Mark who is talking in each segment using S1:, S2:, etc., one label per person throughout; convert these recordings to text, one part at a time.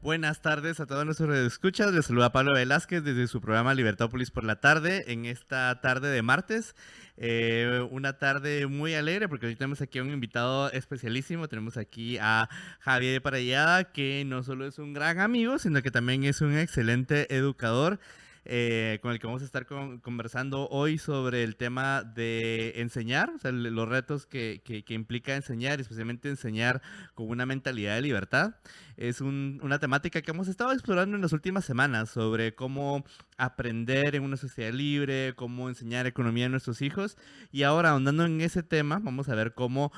S1: Buenas tardes a todos nuestros escuchas. Les saluda Pablo Velázquez desde su programa Libertópolis por la tarde, en esta tarde de martes. Eh, una tarde muy alegre porque hoy tenemos aquí a un invitado especialísimo. Tenemos aquí a Javier Parellada, que no solo es un gran amigo, sino que también es un excelente educador. Eh, con el que vamos a estar conversando hoy sobre el tema de enseñar, los retos que, que, implica enseñar, especialmente enseñar con una mentalidad de libertad. Es un, una temática que hemos estado explorando en las últimas semanas sobre cómo aprender en una sociedad libre, cómo enseñar economía a nuestros hijos. Y ahora, ahondando en ese tema, vamos a ver cómo,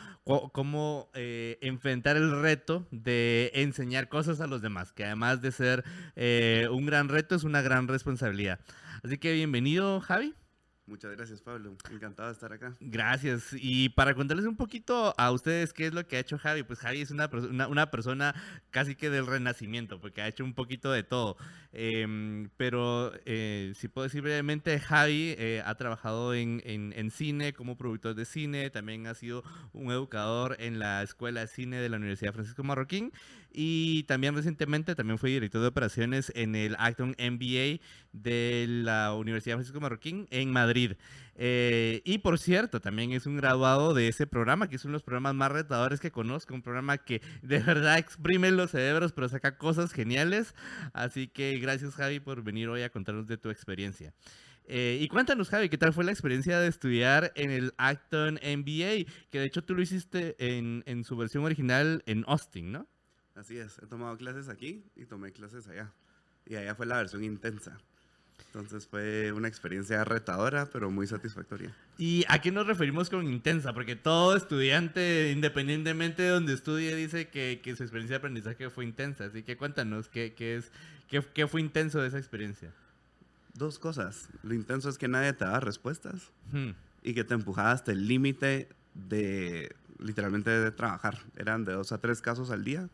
S1: cómo eh, enfrentar el reto de enseñar cosas a los demás, que además de ser eh, un gran reto, es una gran responsabilidad. Así que bienvenido, Javi.
S2: Muchas gracias, Pablo. Encantado de estar acá.
S1: Gracias. Y para contarles un poquito a ustedes qué es lo que ha hecho Javi, pues Javi es una, una, una persona casi que del renacimiento, porque ha hecho un poquito de todo. Eh, pero eh, si puedo decir brevemente, Javi eh, ha trabajado en, en, en, cine como productor de cine, también ha sido un educador en la Escuela de Cine de la Universidad Francisco Marroquín y también recientemente también fue director de operaciones en el Acton MBA de la Universidad Francisco Marroquín en Madrid. Eh, y por cierto, también es un graduado de ese programa, que es uno de los programas más retadores que conozco, un programa que de verdad exprime los cerebros, pero saca cosas geniales. Así que gracias Javi por venir hoy a contarnos de tu experiencia. Eh, y cuéntanos, Javi, ¿qué tal fue la experiencia de estudiar en el Acton MBA? Que de hecho tú lo hiciste en, en su versión original en Austin, ¿no?
S2: Así es, he tomado clases aquí y tomé clases allá. Y allá fue la versión intensa. Entonces fue una experiencia retadora, pero muy satisfactoria.
S1: ¿Y a qué nos referimos con intensa? Porque todo estudiante, independientemente de donde estudie, dice que, que su experiencia de aprendizaje fue intensa. Así que cuéntanos, ¿qué, qué es, qué, qué, fue intenso de esa experiencia?
S2: Dos cosas. Lo intenso es que nadie te da respuestas hmm. y que te empujaba hasta el límite de, literalmente, de trabajar. Eran de dos a tres casos al día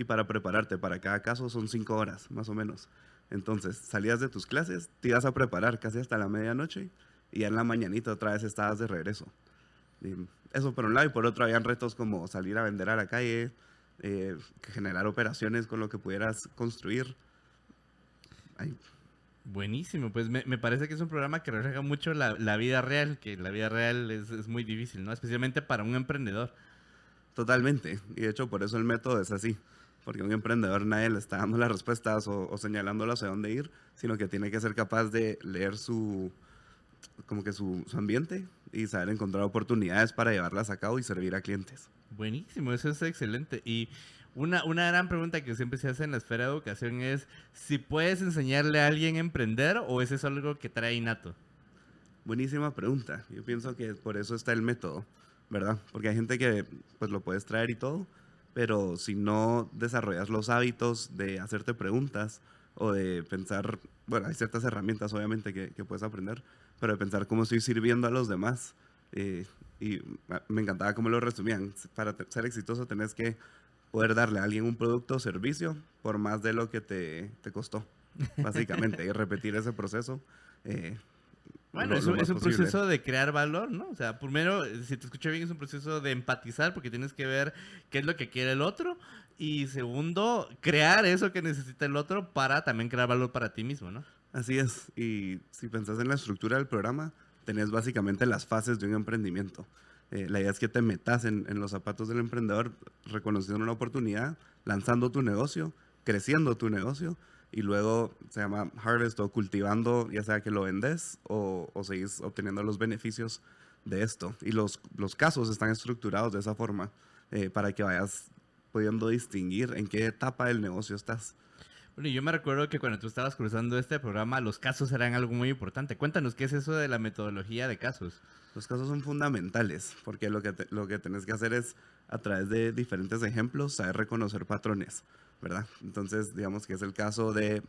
S2: y para prepararte para cada caso son cinco horas, más o menos. Entonces, salías de tus clases, te ibas a preparar casi hasta la medianoche y ya en la mañanita otra vez estabas de regreso. Y eso por un lado y por otro habían retos como salir a vender a la calle, eh, generar operaciones con lo que pudieras construir.
S1: Ay. Buenísimo, pues me, me, parece que es un programa que refleja mucho la, la vida real, que la vida real es, es, muy difícil, ¿no? Especialmente para un emprendedor.
S2: Totalmente, y de hecho por eso el método es así porque un emprendedor nadie le está dando las respuestas o, o señalándolo hacia dónde ir, sino que tiene que ser capaz de leer su, como que su, su, ambiente y saber encontrar oportunidades para llevarlas a cabo y servir a clientes.
S1: Buenísimo, eso es excelente. Y una, una gran pregunta que siempre se hace en la esfera de educación es si puedes enseñarle a alguien a emprender o es eso algo que trae innato.
S2: Buenísima pregunta. Yo pienso que por eso está el método, ¿verdad? Porque hay gente que pues lo puedes traer y todo, pero si no desarrollas los hábitos de hacerte preguntas o de pensar, bueno, hay ciertas herramientas obviamente que, que puedes aprender, pero de pensar cómo estoy sirviendo a los demás. Eh, y me encantaba cómo lo resumían. Para ser exitoso tenés que poder darle a alguien un producto o servicio por más de lo que te, te costó, básicamente, y repetir ese proceso. Eh,
S1: bueno, lo, es, lo es, un posible. proceso de crear valor, ¿no? O sea, primero, si te escucho bien, es un proceso de empatizar porque tienes que ver qué es lo que quiere el otro. Y segundo, crear eso que necesita el otro para también crear valor para ti mismo, ¿no?
S2: Así es. Y si pensás en la estructura del programa, tenés básicamente las fases de un emprendimiento. Eh, la idea es que te metas en, en los zapatos del emprendedor, reconociendo una oportunidad, lanzando tu negocio, creciendo tu negocio y luego se llama harvest o cultivando, ya sea que lo vendes o, o seguís obteniendo los beneficios de esto. Y los, los casos están estructurados de esa forma eh, para que vayas pudiendo distinguir en qué etapa del negocio estás.
S1: Bueno, yo me recuerdo que cuando tú estabas cruzando este programa, los casos eran algo muy importante. Cuéntanos, ¿qué es eso de la metodología de casos?
S2: Los casos son fundamentales, porque lo que, te, lo que tenés que hacer es, a través de diferentes ejemplos, saber reconocer patrones. ¿Verdad? Entonces, digamos que es el caso de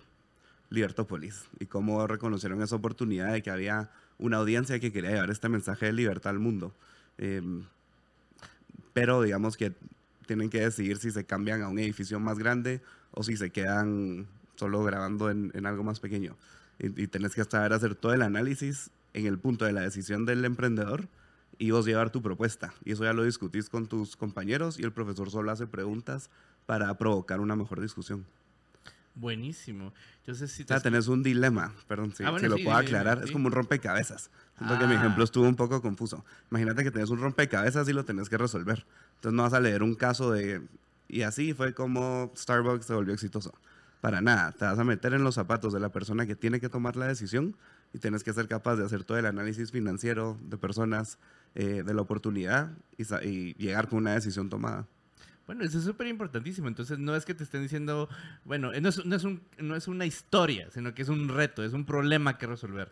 S2: Libertópolis y cómo reconocieron esa oportunidad de que había una audiencia que quería llevar este mensaje de libertad al mundo. Em, pero digamos que tienen que decidir si se cambian a un edificio más grande o si se quedan solo grabando en, algo más pequeño. Y, y tenés que a hacer todo el análisis en el punto de la decisión del emprendedor y vos llevar tu propuesta. Y eso ya lo discutís con tus compañeros y el profesor solo hace preguntas para provocar una mejor discusión.
S1: Buenísimo. Entonces, si
S2: O sea, tenés un dilema, perdón, si,
S1: Ah, bueno,
S2: si lo puedo
S1: sí,
S2: aclarar,
S1: sí.
S2: es como un rompecabezas. Siento que mi
S1: Ah.
S2: ejemplo estuvo un poco confuso. Imagínate que tenés un rompecabezas y lo tenés que resolver. Entonces no vas a leer un caso de... Y así fue como Starbucks se volvió exitoso. Para nada, te vas a meter en los zapatos de la persona que tiene que tomar la decisión y tienes que ser capaz de hacer todo el análisis financiero de personas, eh, de la oportunidad y llegar con una decisión tomada.
S1: Bueno, eso es súper importantísimo. Entonces, no es que te estén diciendo, bueno, no es, no, es un- no es una historia, sino que es un reto, es un problema que resolver.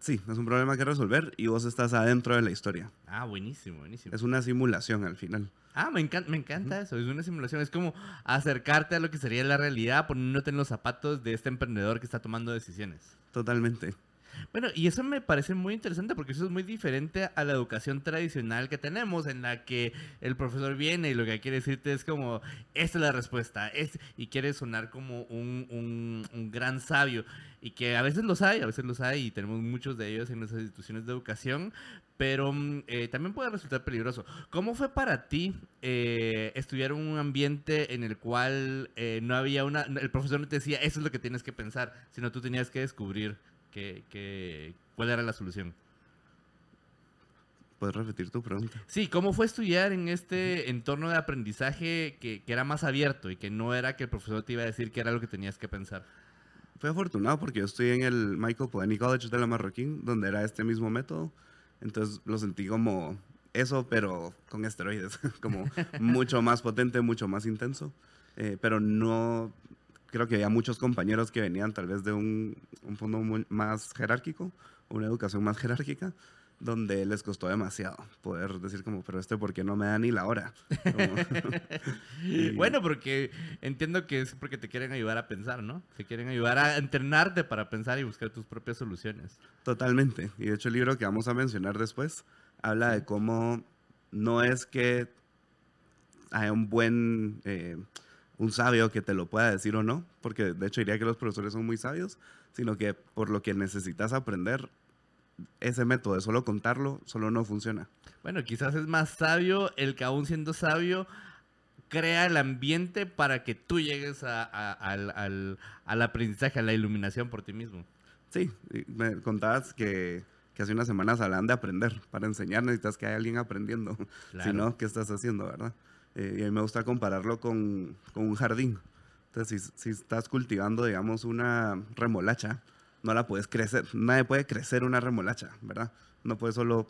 S2: Sí, es un problema que resolver y vos estás adentro de la historia.
S1: Ah, buenísimo, buenísimo.
S2: Es una simulación al final.
S1: Ah, me encanta, me encanta eso. Es una simulación. Es como acercarte a lo que sería la realidad poniéndote en los zapatos de este emprendedor que está tomando decisiones.
S2: Totalmente.
S1: Bueno, y eso me parece muy interesante porque eso es muy diferente a la educación tradicional que tenemos, en la que el profesor viene y lo que quiere decirte es como, esta es la respuesta, es, y quiere sonar como un, un- un gran sabio, y que a veces los hay, a veces los hay, y tenemos muchos de ellos en nuestras instituciones de educación, pero mm, eh, también puede resultar peligroso. ¿Cómo fue para ti eh, estudiar un ambiente en el cual eh, no había una, el profesor no te decía, eso es lo que tienes que pensar, sino tú tenías que descubrir que, que- cuál era la solución?
S2: ¿Puedes repetir tu pregunta?
S1: Sí, ¿cómo fue estudiar en este entorno de aprendizaje que, que era más abierto y que no era que el profesor te iba a decir qué era lo que tenías que pensar?
S2: Fui afortunado porque yo estoy en el Michael Polanyi College de la Marroquín, donde era este mismo método. Entonces lo sentí como eso, pero con esteroides, como mucho más potente, mucho más intenso. Eh, pero no, creo que había muchos compañeros que venían tal vez de un, un fondo muy- más jerárquico, una educación más jerárquica, donde les costó demasiado poder decir como, pero este, ¿por qué no me da ni la hora? Como- Y-
S1: Bueno, porque entiendo que es porque te quieren ayudar a pensar, ¿no? Te quieren ayudar a entrenarte para pensar y buscar tus propias soluciones.
S2: Totalmente. Y de hecho el libro que vamos a mencionar después habla de cómo no es que haya un buen, eh, un sabio que te lo pueda decir o no, porque de hecho diría que los profesores son muy sabios, sino que por lo que necesitas aprender, ese método de solo contarlo, solo no funciona.
S1: Bueno, quizás es más sabio el que aún siendo sabio crea el ambiente para que tú llegues a- a- al, al- al aprendizaje, a la iluminación por ti mismo.
S2: Sí, me contabas que, que hace unas semanas hablan de aprender. Para enseñar necesitas que haya alguien aprendiendo.
S1: Claro.
S2: Si no, ¿qué estás haciendo, verdad? Eh, y a mí me gusta compararlo con, con un jardín. Entonces, si, estás cultivando, digamos, una remolacha, no la puedes crecer. Nadie puede crecer una remolacha, ¿verdad? No puedes solo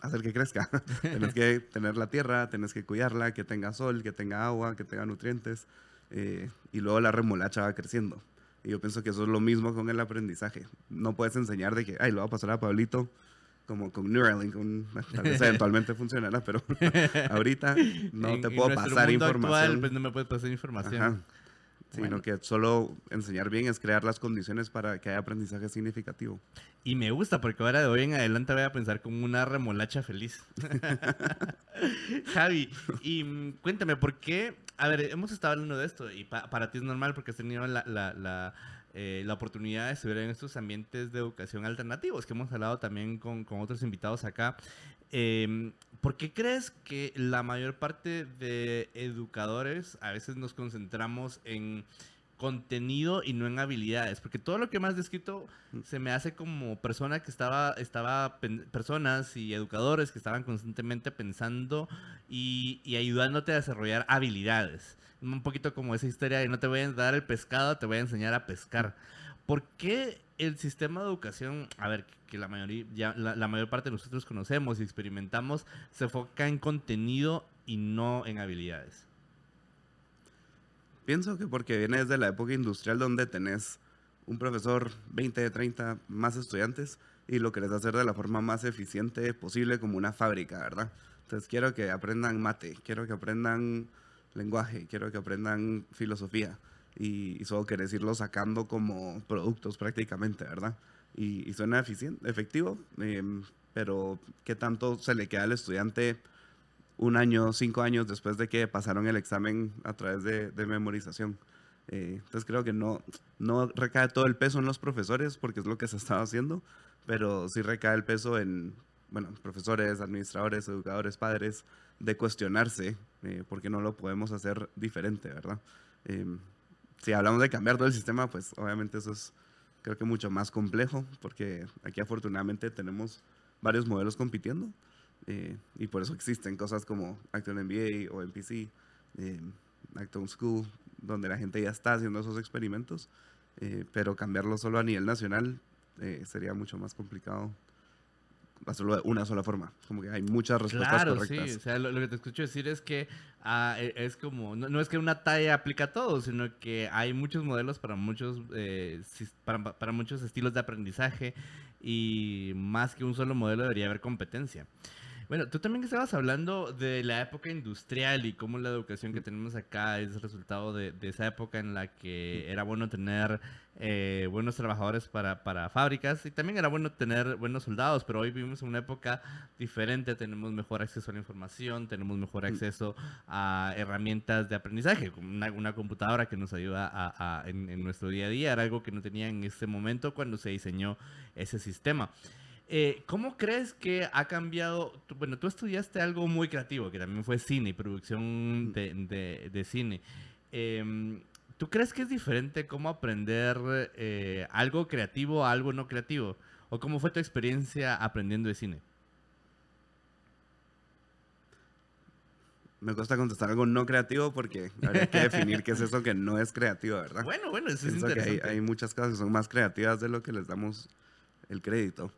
S2: hacer que crezca. tienes que tener la tierra, tienes que cuidarla, que tenga sol, que tenga agua, que tenga nutrientes. eh, y luego la remolacha va creciendo. Y yo pienso que eso es lo mismo con el aprendizaje. No puedes enseñar de que, ay, lo va a pasar a Pablito como con Neuralink. un- tal vez eventualmente funcionará, pero ahorita no
S1: En-
S2: te
S1: en
S2: puedo
S1: nuestro
S2: pasar
S1: mundo
S2: información.
S1: Actual, pues no me puedes pasar información.
S2: Ajá. Sino
S1: Bueno.
S2: que solo enseñar bien es crear las condiciones para que haya aprendizaje significativo.
S1: Y me gusta porque ahora de hoy en adelante voy a pensar como una remolacha feliz. Javi, y mm, cuéntame, ¿por qué? A ver, hemos estado hablando de esto y pa- para ti es normal porque has tenido la, la, la, eh, la oportunidad de estudiar en estos ambientes de educación alternativos que hemos hablado también con, con otros invitados acá. Em, ¿Por qué crees que la mayor parte de educadores a veces nos concentramos en contenido y no en habilidades? Porque todo lo que me has descrito se me hace como persona que estaba, estaba personas y educadores que estaban constantemente pensando y, y ayudándote a desarrollar habilidades. Un poquito como esa historia de no te voy a dar el pescado, te voy a enseñar a pescar. ¿Por qué el sistema de educación, a ver, que la mayoría, ya, la, mayor parte de nosotros conocemos y experimentamos, se enfoca en contenido y no en habilidades?
S2: Pienso que porque viene desde la época industrial donde tenés un profesor, 20, 30 más estudiantes y lo querés hacer de la forma más eficiente posible como una fábrica, ¿verdad? Entonces quiero que aprendan mate, quiero que aprendan lenguaje, quiero que aprendan filosofía. y, solo querés irlo sacando como productos prácticamente, ¿verdad? Y, suena eficiente, efectivo, em, pero ¿qué tanto se le queda al estudiante un año, cinco años después de que pasaron el examen a través de, memorización? Eh, entonces creo que no, no recae todo el peso en los profesores porque es lo que se estaba haciendo, pero sí recae el peso en, bueno, profesores, administradores, educadores, padres, de cuestionarse eh, porque no lo podemos hacer diferente, ¿verdad? Em, si hablamos de cambiar todo el sistema, pues obviamente eso es creo que mucho más complejo porque aquí afortunadamente tenemos varios modelos compitiendo eh, y por eso existen cosas como Acton MBA o MPC, eh, Acton School, donde la gente ya está haciendo esos experimentos, eh, pero cambiarlo solo a nivel nacional eh, sería mucho más complicado de una sola forma. Como que hay muchas respuestas
S1: claro, Sí, o sea, lo, que te escucho decir es que e, es como, no, es que una talla aplica a todo, sino que hay muchos modelos para muchos, eh, para, para, muchos estilos de aprendizaje y más que un solo modelo debería haber competencia. Bueno, tú también estabas hablando de la época industrial y cómo la educación que tenemos acá es resultado de, esa época en la que era bueno tener eh, buenos trabajadores para, para, fábricas y también era bueno tener buenos soldados, pero hoy vivimos en una época diferente, tenemos mejor acceso a la información, tenemos mejor acceso a herramientas de aprendizaje, como una, computadora que nos ayuda a, en, en nuestro día a día, era algo que no tenía en ese momento cuando se diseñó ese sistema. Eh, ¿Cómo crees que ha cambiado? bueno, tú estudiaste algo muy creativo, que también fue cine y producción de, cine. Em, ¿Tú crees que es diferente cómo aprender eh, algo creativo a algo no creativo? ¿O cómo fue tu experiencia aprendiendo de cine?
S2: Me cuesta contestar algo no creativo porque habría que definir qué es eso que no es creativo, ¿verdad?
S1: Bueno, bueno, eso es interesante.
S2: Que hay, hay, muchas cosas que son más creativas de lo que les damos el crédito.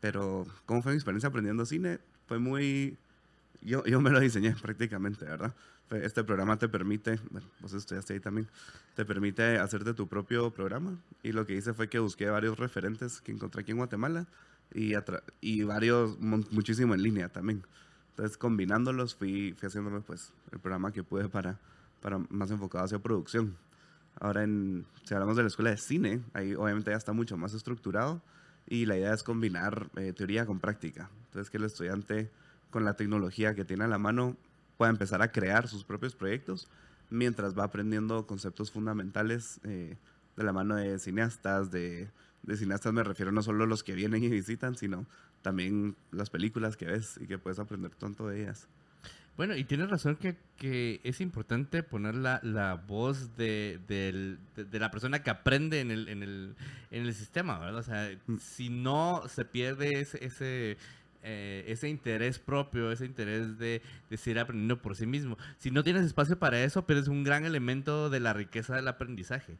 S2: Pero, ¿cómo fue mi experiencia aprendiendo cine? Fue muy... Yo, yo me lo diseñé prácticamente, ¿verdad? Este programa te permite, bueno, vos estudiaste ahí también, te permite hacerte tu propio programa. Y lo que hice fue que busqué varios referentes que encontré aquí en Guatemala y, y varios, muchísimo en línea también. Entonces, combinándolos, fui, fui pues el programa que pude para, para más enfocado hacia producción. Ahora, en, si hablamos de la escuela de cine, ahí obviamente ya está mucho más estructurado y la idea es combinar eh, teoría con práctica. Entonces que el estudiante con la tecnología que tiene a la mano pueda empezar a crear sus propios proyectos mientras va aprendiendo conceptos fundamentales eh, de la mano de cineastas, de, de, cineastas me refiero no solo a los que vienen y visitan, sino también las películas que ves y que puedes aprender tanto de ellas.
S1: Bueno, y tienes razón que, que es importante poner la, la voz de, de, de, la persona que aprende en el, en el, en el sistema, ¿verdad? O sea, mm. si no se pierde ese, ese, eh, ese interés propio, ese interés de, de, seguir aprendiendo por sí mismo. Si no tienes espacio para eso, pero es un gran elemento de la riqueza del aprendizaje.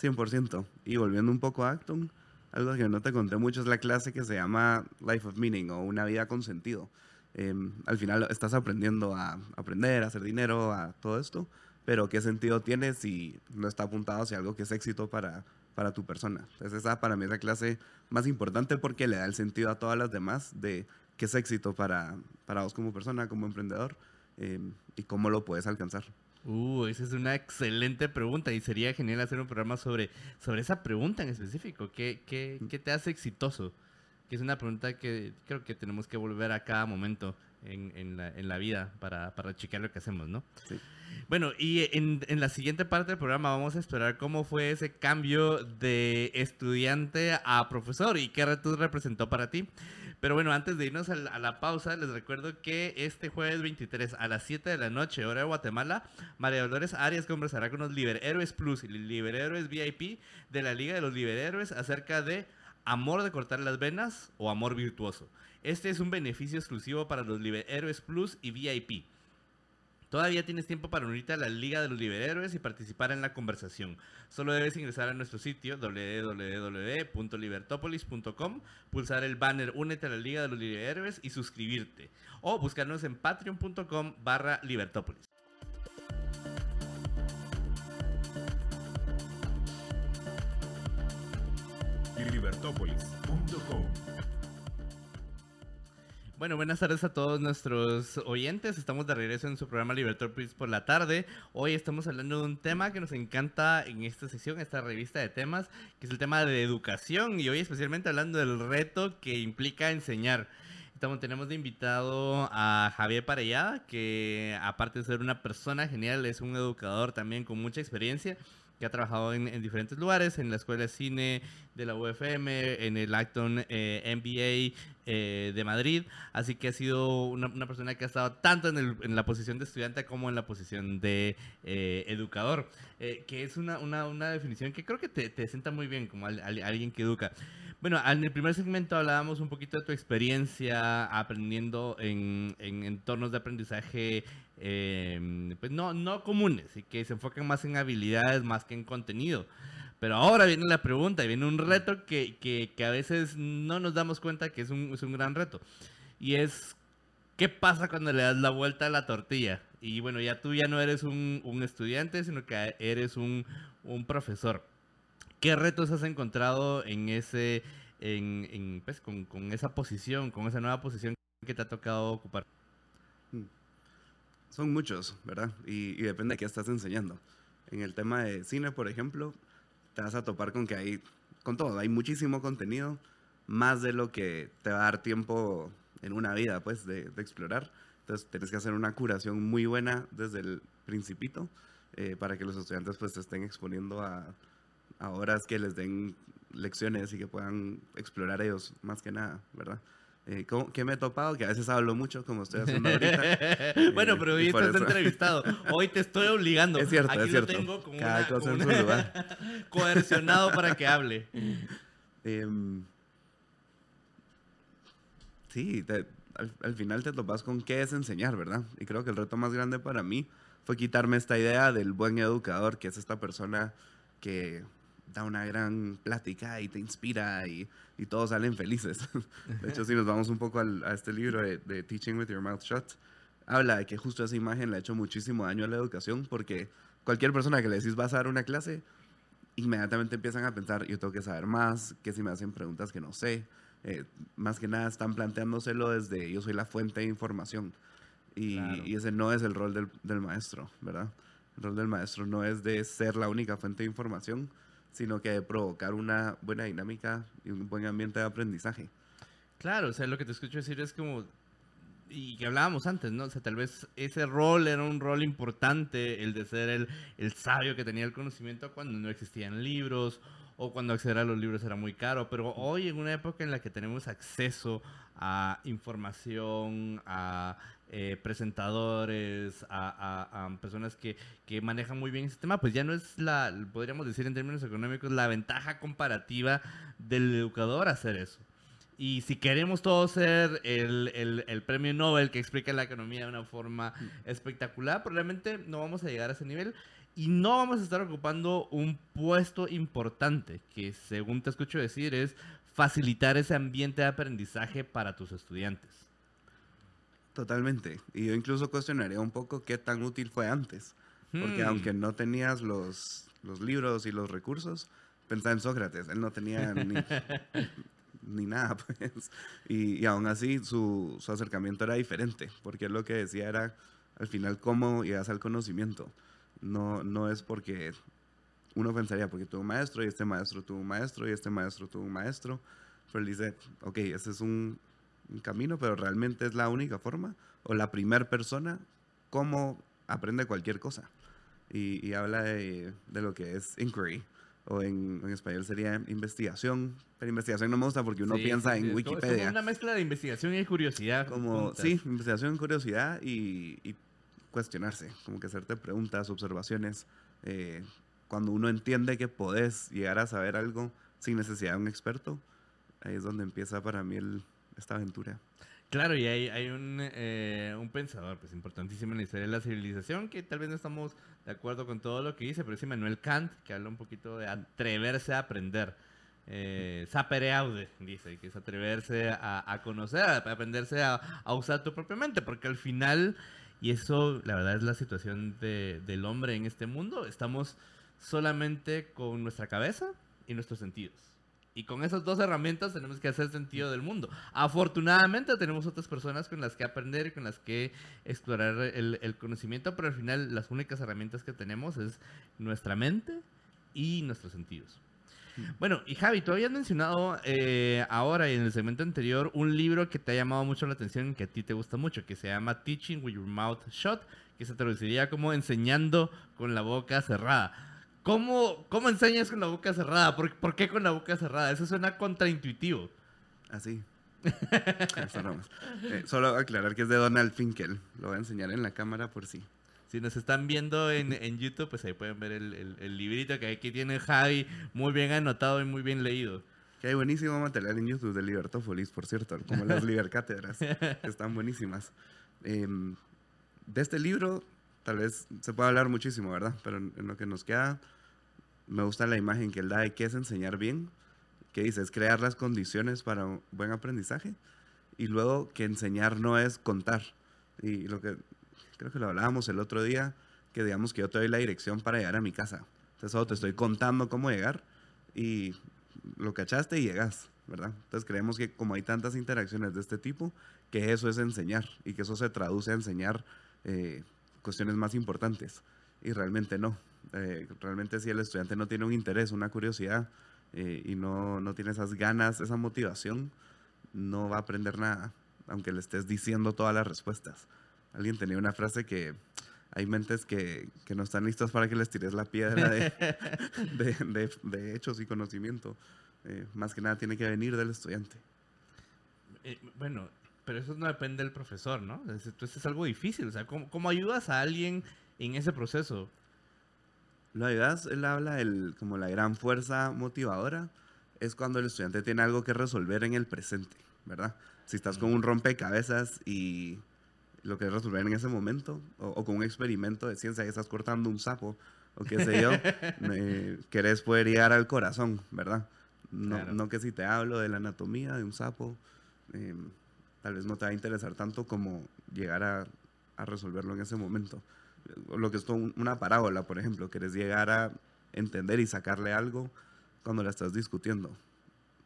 S2: 100%. Y volviendo un poco a Acton, algo que no te conté mucho es la clase que se llama Life of Meaning o Una vida con sentido Em, al final estás aprendiendo a aprender, a hacer dinero, a todo esto, pero ¿qué sentido tiene si no está apuntado hacia algo que es éxito para, para tu persona? Entonces esa para mí es la clase más importante porque le da el sentido a todas las demás de qué es éxito para, para vos como persona, como emprendedor em, y cómo lo puedes alcanzar.
S1: Uh, esa es una excelente pregunta y sería genial hacer un programa sobre, sobre esa pregunta en específico. ¿Qué, qué, qué te hace exitoso? Que es una pregunta que creo que tenemos que volver a cada momento en, en, la, en la, vida para, para chequear lo que hacemos, ¿no? Sí. Bueno, y en, en, la siguiente parte del programa vamos a esperar cómo fue ese cambio de estudiante a profesor y qué retos representó para ti. Pero bueno, antes de irnos a la, a la, pausa, les recuerdo que este jueves 23 a las 7 de la noche, hora de Guatemala, María Dolores Arias conversará con los Liberhéroes Plus y Liberhéroes VIP de la Liga de los Liberhéroes acerca de amor de cortar las venas o amor virtuoso. Este es un beneficio exclusivo para los Héroes Plus y VIP. Todavía tienes tiempo para unirte a la Liga de los Liberhéroes y participar en la conversación. Solo debes ingresar a nuestro sitio www.libertopolis.com, pulsar el banner Únete a la Liga de los Liberhéroes y suscribirte. O buscarnos en patreon.com barra Libertópolis. Bueno, buenas tardes a todos nuestros oyentes. Estamos de regreso en su programa Libertad por la tarde. Hoy estamos hablando de un tema que nos encanta en esta sesión, esta revista de temas, que es el tema de educación. Y hoy especialmente hablando del reto que implica enseñar. Estamos, tenemos de invitado a Javier Parellada, que aparte de ser una persona genial, es un educador también con mucha experiencia que ha trabajado en, diferentes lugares, en la Escuela de Cine de la UFM, en el Acton eh, MBA eh, de Madrid, así que ha sido una, persona que ha estado tanto en, la posición de estudiante como en la posición de eh, educador, que es una, una, definición que creo que te, te sienta muy bien como alguien que educa. Bueno, en el primer segmento hablábamos un poquito de tu experiencia aprendiendo en, en entornos de aprendizaje eh, pues no, no comunes y que se enfocan más en habilidades más que en contenido. Pero ahora viene la pregunta y viene un reto que, que, que a veces no nos damos cuenta que es un, es un, gran reto. Y es, ¿qué pasa cuando le das la vuelta a la tortilla? Y bueno, ya tú ya no eres un, un estudiante, sino que eres un, un profesor. ¿Qué retos has encontrado en ese, en, en pues, con, con, esa posición, con esa nueva posición que te ha tocado ocupar?
S2: Mm. Son muchos, ¿verdad? Y, y, depende de qué estás enseñando. En el tema de cine, por ejemplo, te vas a topar con que hay, con todo, hay muchísimo contenido, más de lo que te va a dar tiempo en una vida, pues, de, de explorar. Entonces, tienes que hacer una curación muy buena desde el principito eh, para que los estudiantes, pues, se estén exponiendo a, a horas que les den lecciones y que puedan explorar ellos más que nada, ¿verdad? Eh, ¿Qué me he topado? Que a veces hablo mucho, como estoy haciendo ahorita.
S1: bueno, pero hoy estás entrevistado. Hoy te estoy obligando.
S2: Es cierto,
S1: Aquí
S2: es cierto.
S1: Lo tengo como
S2: Cada
S1: una,
S2: cosa
S1: como
S2: en su lugar.
S1: coercionado para que hable.
S2: Eh, sí, te, al, al, final te topas con qué es enseñar, ¿verdad? Y creo que el reto más grande para mí fue quitarme esta idea del buen educador, que es esta persona que da una gran plática y te inspira y, y todos salen felices. De hecho, si nos vamos un poco al, a este libro de, de, Teaching with Your Mouth Shut, habla de que justo esa imagen le ha hecho muchísimo daño a la educación porque cualquier persona que le decís vas a dar una clase, inmediatamente empiezan a pensar, yo tengo que saber más, que si me hacen preguntas que no sé. Eh, más que nada están planteándoselo desde yo soy la fuente de información. Y, claro. y ese no es el rol del, del maestro, ¿verdad? El rol del maestro no es de ser la única fuente de información, sino que de provocar una buena dinámica y un buen ambiente de aprendizaje.
S1: Claro, o sea, lo que te escucho decir es como, y que hablábamos antes, ¿no? O sea, tal vez ese rol era un rol importante, el de ser el, el sabio que tenía el conocimiento cuando no existían libros o cuando acceder a los libros era muy caro, pero hoy en una época en la que tenemos acceso a información, a eh, presentadores, a, a, a personas que, que, manejan muy bien ese tema, pues ya no es la, podríamos decir en términos económicos, la ventaja comparativa del educador hacer eso. Y si queremos todos ser el, el, el, premio Nobel que explica la economía de una forma espectacular, probablemente no vamos a llegar a ese nivel y no vamos a estar ocupando un puesto importante, que según te escucho decir es facilitar ese ambiente de aprendizaje para tus estudiantes.
S2: Totalmente. Y yo incluso cuestionaría un poco qué tan útil fue antes. Porque hmm. aunque no tenías los, los libros y los recursos, pensaba en Sócrates. Él no tenía ni, ni nada, pues. Y, y aún así su, su, acercamiento era diferente. Porque lo que decía era, al final, cómo llegas al conocimiento. No, no es porque uno pensaría, porque tuvo un maestro, y este maestro tuvo un maestro, y este maestro tuvo un maestro. Pero él dice, ok, ese es un, un camino, pero realmente es la única forma o la primera persona como aprende cualquier cosa. Y, y habla de, de, lo que es inquiry, o en, en, español sería investigación, pero investigación no me gusta porque uno sí, piensa sí, en
S1: es
S2: Wikipedia.
S1: Es como una mezcla de investigación y curiosidad.
S2: Como, sí, investigación curiosidad y, y, cuestionarse, como que hacerte preguntas, observaciones. Eh, cuando uno entiende que podés llegar a saber algo sin necesidad de un experto, ahí es donde empieza para mí el, esta aventura.
S1: Claro, y hay, hay un, eh, un, pensador pues, importantísimo en la historia de la civilización que tal vez no estamos de acuerdo con todo lo que dice, pero es Immanuel Kant, que habla un poquito de atreverse a aprender. Eh, sapere aude, dice, que es atreverse a, a conocer, a aprenderse a, a, usar tu propia mente, porque al final, y eso la verdad es la situación de, del hombre en este mundo, estamos solamente con nuestra cabeza y nuestros sentidos Y con esas dos herramientas tenemos que hacer sentido del mundo. Afortunadamente tenemos otras personas con las que aprender y con las que explorar el, el conocimiento, pero al final las únicas herramientas que tenemos es nuestra mente y nuestros sentidos. Bueno, y Javi, tú habías mencionado eh, ahora y en el segmento anterior un libro que te ha llamado mucho la atención y que a ti te gusta mucho, que se llama Teaching with Your Mouth Shut, que se traduciría como enseñando con la boca cerrada. ¿Cómo, cómo enseñas con la boca cerrada? ¿Por, ¿Por, qué con la boca cerrada? Eso suena contraintuitivo.
S2: Así. eh, solo aclarar que es de Donald Finkel. Lo voy a enseñar en la cámara por. Sí.
S1: Si nos están viendo en, en YouTube, pues ahí pueden ver el, el, el, librito que aquí tiene Javi, muy bien anotado y muy bien leído.
S2: Que hay buenísimo material en YouTube de Libertópolis, por cierto, como las Libercátedras, que están buenísimas. Eh, de este libro, tal vez se puede hablar muchísimo, ¿verdad? Pero en, lo que nos queda, me gusta la imagen que él da de qué es enseñar bien, que dice, es crear las condiciones para un buen aprendizaje, y luego que enseñar no es contar. Y lo que creo que lo hablábamos el otro día, que digamos que yo te doy la dirección para llegar a mi casa. Entonces solo te estoy contando cómo llegar y lo cachaste y llegas, ¿verdad? Entonces creemos que como hay tantas interacciones de este tipo, que eso es enseñar y que eso se traduce a enseñar eh, cuestiones más importantes. Y realmente no. Eh, realmente si el estudiante no tiene un interés, una curiosidad eh, y no, no tiene esas ganas, esa motivación, no va a aprender nada, aunque le estés diciendo todas las respuestas. Alguien tenía una frase que hay mentes que, que no están listas para que les tires la piedra de, de, de, de hechos y conocimiento. Eh, más que nada tiene que venir del estudiante.
S1: Bueno, pero eso no depende del profesor, ¿no? Entonces es algo difícil. O sea, ¿cómo, cómo ayudas a alguien en ese proceso?
S2: Lo ayudas, él habla del, como la gran fuerza motivadora, es cuando el estudiante tiene algo que resolver en el presente, ¿verdad? Si estás con un rompecabezas y lo que resolver en ese momento, o, o, con un experimento de ciencia que estás cortando un sapo, o qué sé yo, eh, querés poder llegar al corazón, ¿verdad? No, claro. no, que si te hablo de la anatomía de un sapo, eh, tal vez no te va a interesar tanto como llegar a, a resolverlo en ese momento. Lo que es una parábola, por ejemplo, querés llegar a entender y sacarle algo cuando la estás discutiendo.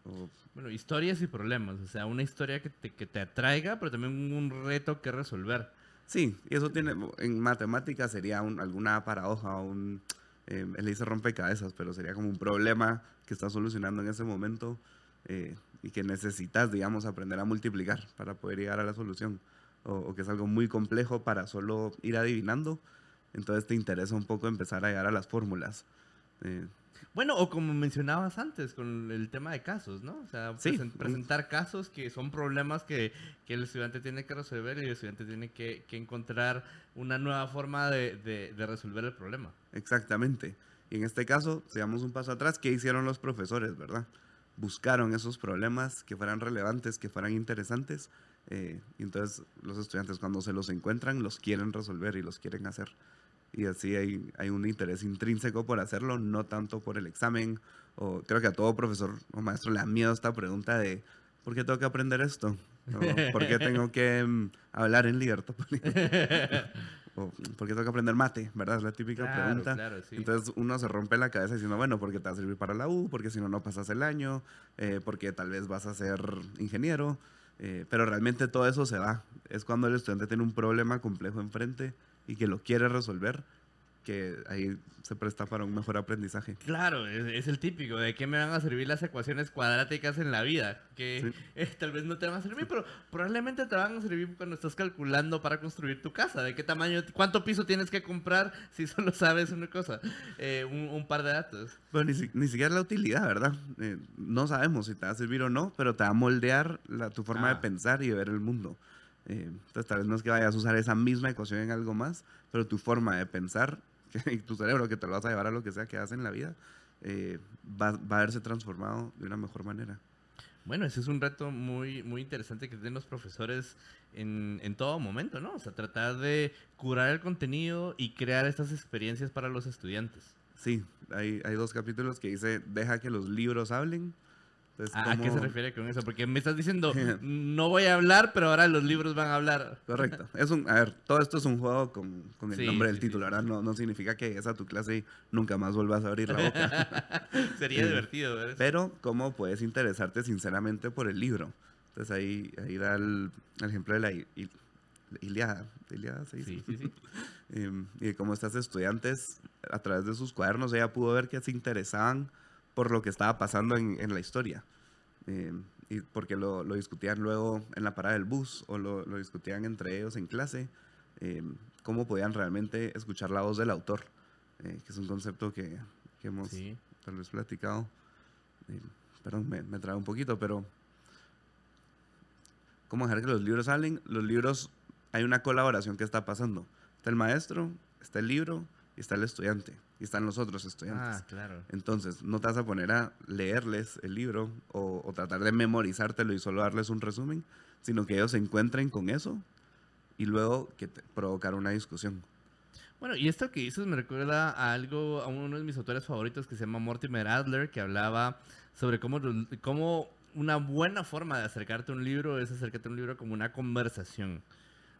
S1: O, bueno, historias y problemas, o sea, una historia que te, que te atraiga, pero también un reto que resolver.
S2: Sí, y eso tiene, en matemáticas sería un, alguna paradoja, un, eh, él dice rompecabezas, pero sería como un problema que estás solucionando en ese momento eh, y que necesitas, digamos, aprender a multiplicar para poder llegar a la solución. O, o, que es algo muy complejo para solo ir adivinando, entonces te interesa un poco empezar a llegar a las fórmulas. Eh,
S1: bueno, o como mencionabas antes, con el tema de casos, ¿no? O sea,
S2: sí.
S1: presen presentar casos que son problemas que, que, el estudiante tiene que resolver y el estudiante tiene que, que encontrar una nueva forma de, de, de, resolver el problema.
S2: Exactamente. Y en este caso, si damos un paso atrás, ¿qué hicieron los profesores, verdad? Buscaron esos problemas que fueran relevantes, que fueran interesantes. Eh, y entonces los estudiantes cuando se los encuentran, los quieren resolver y los quieren hacer y así hay, hay un interés intrínseco por hacerlo, no tanto por el examen. O creo que a todo profesor o maestro le da miedo esta pregunta de ¿por qué tengo que aprender esto? O, ¿Por qué tengo que um, hablar en libertad? o ¿por qué tengo que aprender mate? ¿Verdad? Es la típica
S1: claro,
S2: pregunta.
S1: Claro, sí.
S2: Entonces uno se rompe la cabeza diciendo, bueno, porque te va a servir para la U, porque si no, no pasas el año, eh, porque tal vez vas a ser ingeniero. Eh, pero realmente todo eso se va. Es cuando el estudiante tiene un problema complejo enfrente y que lo quiere resolver, que ahí se presta para un mejor aprendizaje.
S1: Claro, es, es, el típico, ¿de qué me van a servir las ecuaciones cuadráticas en la vida? Que sí. eh, tal vez no te van a servir, pero probablemente te van a servir cuando estás calculando para construir tu casa, de qué tamaño, cuánto piso tienes que comprar si solo sabes una cosa, eh, un, un, par de datos.
S2: Bueno, ni, ni siquiera la utilidad, ¿verdad? Eh, no sabemos si te va a servir o no, pero te va a moldear la, tu forma ah. de pensar y de ver el mundo. Eh, entonces, tal vez no es que vayas a usar esa misma ecuación en algo más, pero tu forma de pensar y tu cerebro, que te lo vas a llevar a lo que sea que hagas en la vida, eh, va, va, a verse transformado de una mejor manera.
S1: Bueno, ese es un reto muy, muy interesante que tienen los profesores en, en, todo momento, ¿no? O sea, tratar de curar el contenido y crear estas experiencias para los estudiantes.
S2: Sí, hay, hay dos capítulos que dice, deja que los libros hablen. Entonces,
S1: ¿A, a qué se
S2: ¿cómo-
S1: refiere con eso? Porque me estás diciendo, no voy a hablar, pero ahora los libros van a hablar.
S2: Correcto. Es un, a ver, todo esto es un juego con, con el
S1: Sí,
S2: nombre del
S1: sí,
S2: título, ¿verdad? No, no significa que es a tu clase y nunca más vuelvas a abrir la boca.
S1: Sería
S2: Sí.
S1: divertido ver eso.
S2: Pero cómo puedes interesarte sinceramente por el libro. Entonces ahí, ahí da el, el ejemplo de la, I- I- la Iliada. Iliada se dice.
S1: Sí, sí, sí.
S2: Em, y de cómo estas estudiantes, a través de sus cuadernos, ella pudo ver que se interesaban por lo que estaba pasando en, en la historia. Em, y porque lo, lo discutían luego en la parada del bus o lo, lo discutían entre ellos en clase, em, cómo podían realmente escuchar la voz del autor, eh, que es un concepto que, que hemos
S1: Sí.
S2: tal vez platicado. Perdón, me, me trago un poquito, pero cómo dejar que los libros salen. Los libros, hay una colaboración que está pasando. Está el maestro, está el libro y está el estudiante. Y están los otros estudiantes.
S1: Ah, claro.
S2: Entonces, no te vas a poner a leerles el libro o, o tratar de memorizártelo y solo darles un resumen, sino que ellos se encuentren con eso y luego que te- provocar una discusión.
S1: Bueno, y esto que dices me recuerda a algo, a uno de mis autores favoritos que se llama Mortimer Adler, que hablaba sobre cómo, cómo una buena forma de acercarte a un libro es acercarte a un libro como una conversación.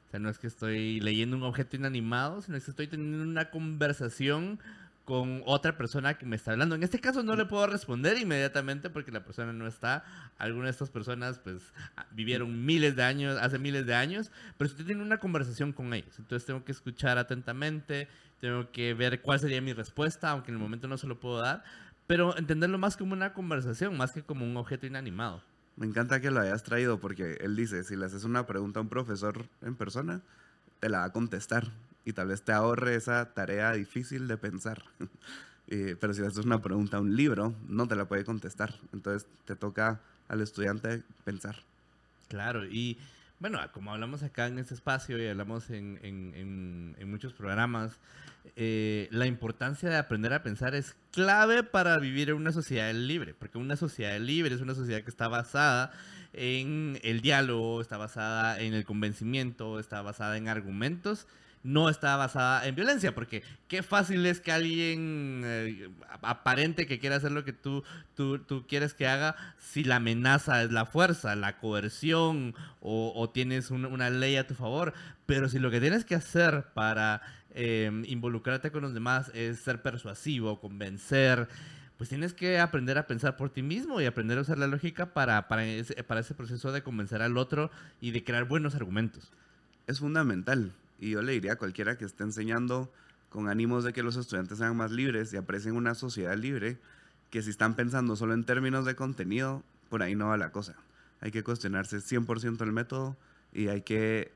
S1: O sea, no es que estoy leyendo un objeto inanimado, sino que estoy teniendo una conversación con otra persona que me está hablando. En este caso no le puedo responder inmediatamente porque la persona no está. Algunas de estas personas pues a- vivieron miles de años, hace miles de años, pero estoy teniendo una conversación con ellos. Entonces tengo que escuchar atentamente, tengo que ver cuál sería mi respuesta, aunque en el momento no se lo puedo dar, pero entenderlo más como una conversación, más que como un objeto inanimado.
S2: Me encanta que lo hayas traído porque él dice, si le haces una pregunta a un profesor en persona, te la va a contestar y tal vez te ahorre esa tarea difícil de pensar. Eh, pero si le haces una pregunta a un libro, no te la puede contestar. Entonces te toca al estudiante pensar.
S1: Claro, y bueno, como hablamos acá en este espacio y hablamos en, en- en- en muchos programas, eh, la importancia de aprender a pensar es clave para vivir en una sociedad libre, porque una sociedad libre es una sociedad que está basada en el diálogo, está basada en el convencimiento, está basada en argumentos, no está basada en violencia, porque qué fácil es que alguien eh, aparente que quiera hacer lo que tú, tú, tú quieres que haga si la amenaza es la fuerza, la coerción o, tienes un- una ley a tu favor. Pero si lo que tienes que hacer para eh, involucrarte con los demás es ser persuasivo, convencer, pues tienes que aprender a pensar por ti mismo y aprender a usar la lógica para, para, ese, para ese proceso de convencer al otro y de crear buenos argumentos.
S2: Es fundamental. Y yo le diría a cualquiera que esté enseñando con ánimos de que los estudiantes sean más libres y aprecien una sociedad libre, que si están pensando solo en términos de contenido, por ahí no va la cosa. Hay que cuestionarse 100% el método y hay que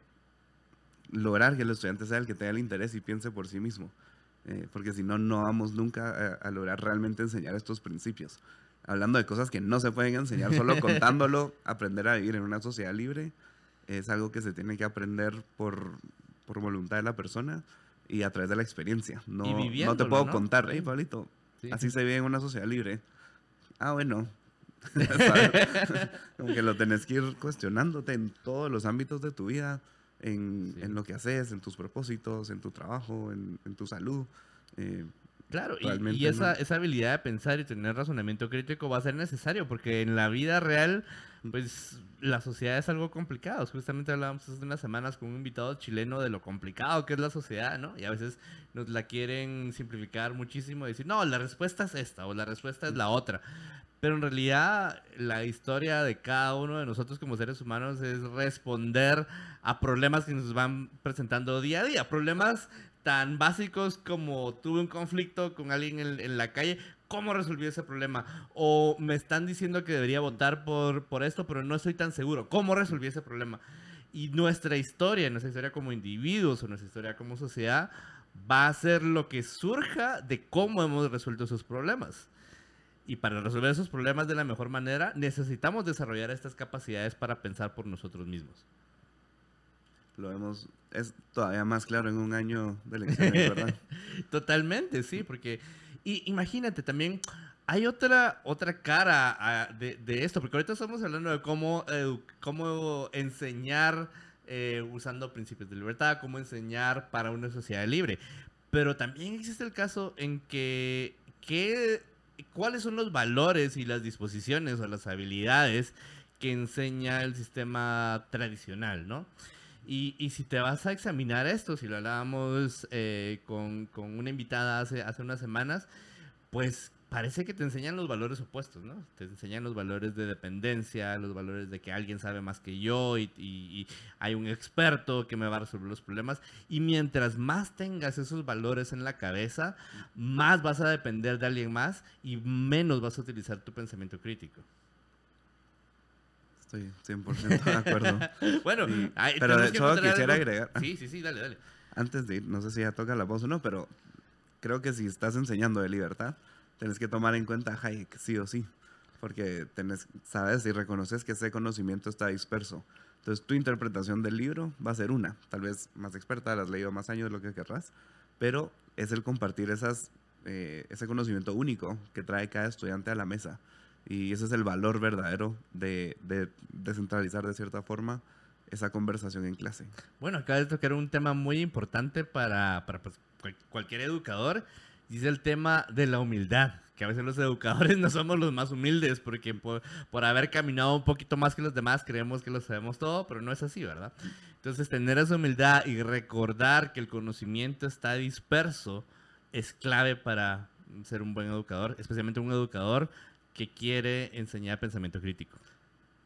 S2: lograr que el estudiante sea el que tenga el interés y piense por sí mismo. Eh, porque si no, no vamos nunca a, a lograr realmente enseñar estos principios. Hablando de cosas que no se pueden enseñar, solo contándolo, aprender a vivir en una sociedad libre es algo que se tiene que aprender por, por voluntad de la persona y a través de la experiencia. No, no te puedo
S1: ¿no?
S2: contar, hey, Pablito,
S1: Sí.
S2: así se vive en una sociedad libre. Ah, bueno. Como que lo tenés que ir cuestionándote en todos los ámbitos de tu vida, en,
S1: Sí.
S2: en lo que haces, en tus propósitos, en tu trabajo, en, en tu salud. Eh,
S1: Claro, y- y, esa,
S2: no.
S1: esa habilidad de pensar y tener razonamiento crítico va a ser necesario porque en la vida real, pues la sociedad es algo complicado. Justamente hablábamos hace unas semanas con un invitado chileno de lo complicado que es la sociedad, ¿no? Y a veces nos la quieren simplificar muchísimo y decir, no, la respuesta es esta o la respuesta es la otra. Pero en realidad la historia de cada uno de nosotros como seres humanos es responder a problemas que nos van presentando día a día. Problemas tan básicos como tuve un conflicto con alguien en, en la calle, ¿cómo resolví ese problema? O me están diciendo que debería votar por, por esto, pero no estoy tan seguro. ¿Cómo resolví ese problema? Y nuestra historia, nuestra historia como individuos o nuestra historia como sociedad va a ser lo que surja de cómo hemos resuelto esos problemas. Y para resolver esos problemas de la mejor manera, necesitamos desarrollar estas capacidades para pensar por nosotros mismos.
S2: Lo vemos, es todavía más claro en un año de elecciones, ¿verdad?
S1: Totalmente, sí, porque y imagínate también hay otra otra cara de, de esto, porque ahorita estamos hablando de cómo edu- cómo enseñar eh, usando principios de libertad, cómo enseñar para una sociedad libre, pero también existe el caso en que qué ¿cuáles son los valores y las disposiciones o las habilidades que enseña el sistema tradicional, ¿no? Y, y si te vas a examinar esto, si lo hablábamos eh, con, una invitada hace, hace unas semanas, pues parece que te enseñan los valores opuestos, ¿no? Te enseñan los valores de dependencia, los valores de que alguien sabe más que yo y, y, y, hay un experto que me va a resolver los problemas. Y mientras más tengas esos valores en la cabeza, más vas a depender de alguien más y menos vas a utilizar tu pensamiento crítico.
S2: Estoy 100% de acuerdo.
S1: bueno,
S2: Sí,
S1: hay-
S2: pero de hecho quisiera
S1: algo-
S2: agregar,
S1: Sí, sí, sí, dale, dale.
S2: antes de ir, no sé si ya toca la voz o no, pero creo que si estás enseñando de libertad, tenés que tomar en cuenta a Hayek sí o sí, porque tenés, sabes y reconoces que ese conocimiento está disperso. Entonces tu interpretación del libro va a ser una, tal vez más experta, la has leído más años, lo que querrás, pero es el compartir esas, eh, ese conocimiento único que trae cada estudiante a la mesa. Y ese es el valor verdadero de, de descentralizar de cierta forma esa conversación en clase.
S1: Bueno, acaba de tocar un tema muy importante para, para, pues, cual- cualquier educador, y es el tema de la humildad, que a veces los educadores no somos los más humildes, porque por, por haber caminado un poquito más que los demás creemos que lo sabemos todo, pero no es así, ¿verdad? Entonces, tener esa humildad y recordar que el conocimiento está disperso es clave para ser un buen educador, especialmente un educador que quiere enseñar pensamiento crítico.